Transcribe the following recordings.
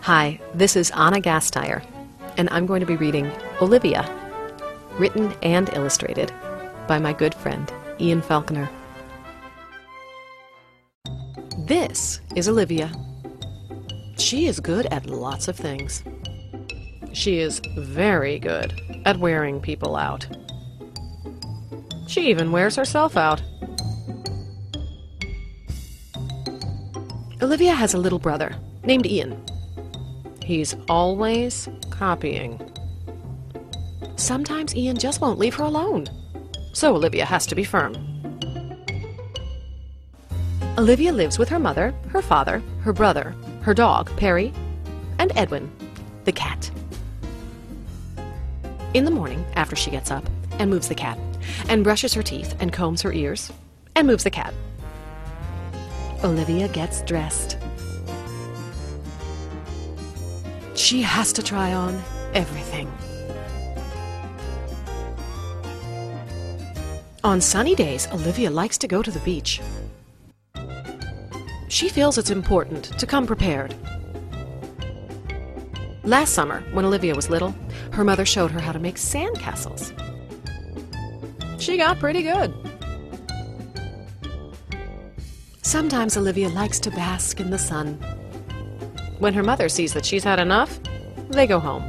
Hi, this is Anna Gasteyer, and I'm going to be reading Olivia, written and illustrated by my good friend Ian Falconer. This is Olivia. She is good at lots of things. She is very good at wearing people out. She even wears herself out. Olivia has a little brother named Ian. He's always copying. Sometimes Ian just won't leave her alone, so Olivia has to be firm. Olivia lives with her mother, her father, her brother, her dog, Perry, and Edwin, the cat. In the morning, after she gets up and moves the cat, and brushes her teeth and combs her ears, and moves the cat, Olivia gets dressed. She has to try on everything. On sunny days, Olivia likes to go to the beach. She feels it's important to come prepared. Last summer, when Olivia was little, her mother showed her how to make sandcastles. She got pretty good. Sometimes Olivia likes to bask in the sun. When her mother sees that she's had enough, they go home.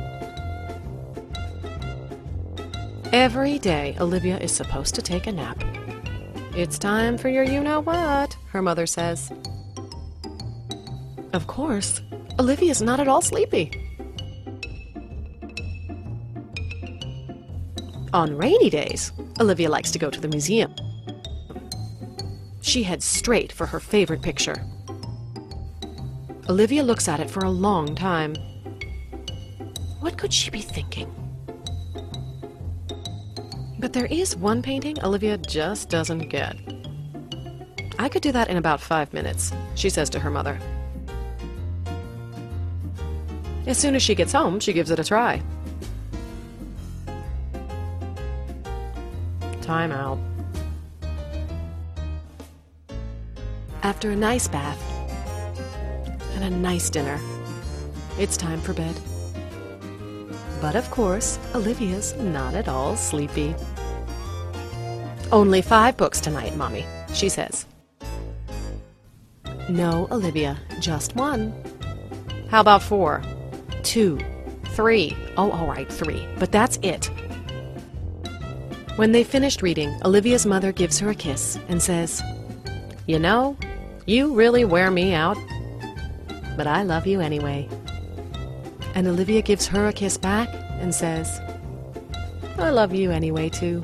Every day, Olivia is supposed to take a nap. It's time for your you know what, her mother says. Of course, Olivia's not at all sleepy. On rainy days, Olivia likes to go to the museum. She heads straight for her favorite picture. Olivia looks at it for a long time. What could she be thinking? But there is one painting Olivia just doesn't get. I could do that in about five minutes, she says to her mother. As soon as she gets home, she gives it a try. Time out. After a nice bath and a nice dinner, it's time for bed. But of course, Olivia's not at all sleepy. Only five books tonight, Mommy, she says. No, Olivia, just one. How about four? Two? Three? Oh, all right, three. But that's it. When they finished reading, Olivia's mother gives her a kiss and says, You know, you really wear me out. But I love you anyway. And Olivia gives her a kiss back and says, I love you anyway, too.